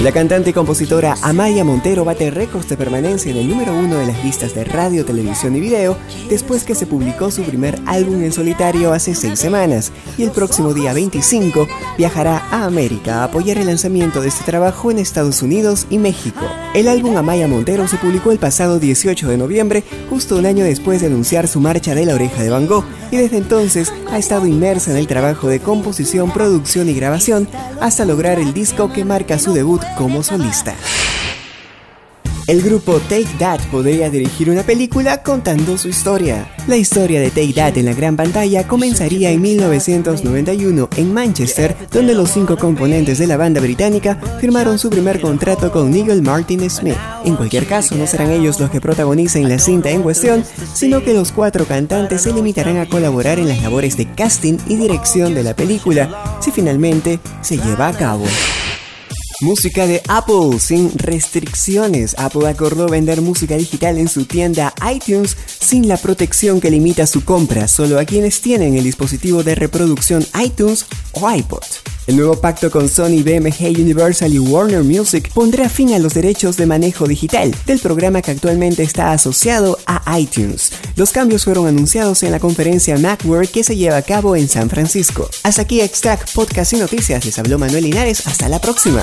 La cantante y compositora Amaya Montero bate récords de permanencia en el número uno de las listas de radio, televisión y video después que se publicó su primer álbum en solitario hace seis semanas y el próximo día 25 viajará a América a apoyar el lanzamiento de este trabajo en Estados Unidos y México. El álbum Amaya Montero se publicó el pasado 18 de noviembre, justo un año después de anunciar su marcha de la oreja de Van Gogh, y desde entonces ha estado inmersa en el trabajo de composición, producción y grabación hasta lograr el disco marca su debut como solista. El grupo Take That podría dirigir una película contando su historia. La historia de Take That en la gran pantalla comenzaría en 1991 en Manchester, donde los cinco componentes de la banda británica firmaron su primer contrato con Nigel Martin Smith. En cualquier caso, no serán ellos los que protagonicen la cinta en cuestión, sino que los cuatro cantantes se limitarán a colaborar en las labores de casting y dirección de la película, si finalmente se lleva a cabo. Música de Apple sin restricciones. Apple acordó vender música digital en su tienda iTunes sin la protección que limita su compra solo a quienes tienen el dispositivo de reproducción iTunes o iPod. El nuevo pacto con Sony, BMG, Universal y Warner Music pondrá fin a los derechos de manejo digital del programa que actualmente está asociado a iTunes. Los cambios fueron anunciados en la conferencia Macworld que se lleva a cabo en San Francisco. Hasta aquí Extract Podcast y Noticias. Les habló Manuel Linares. Hasta la próxima.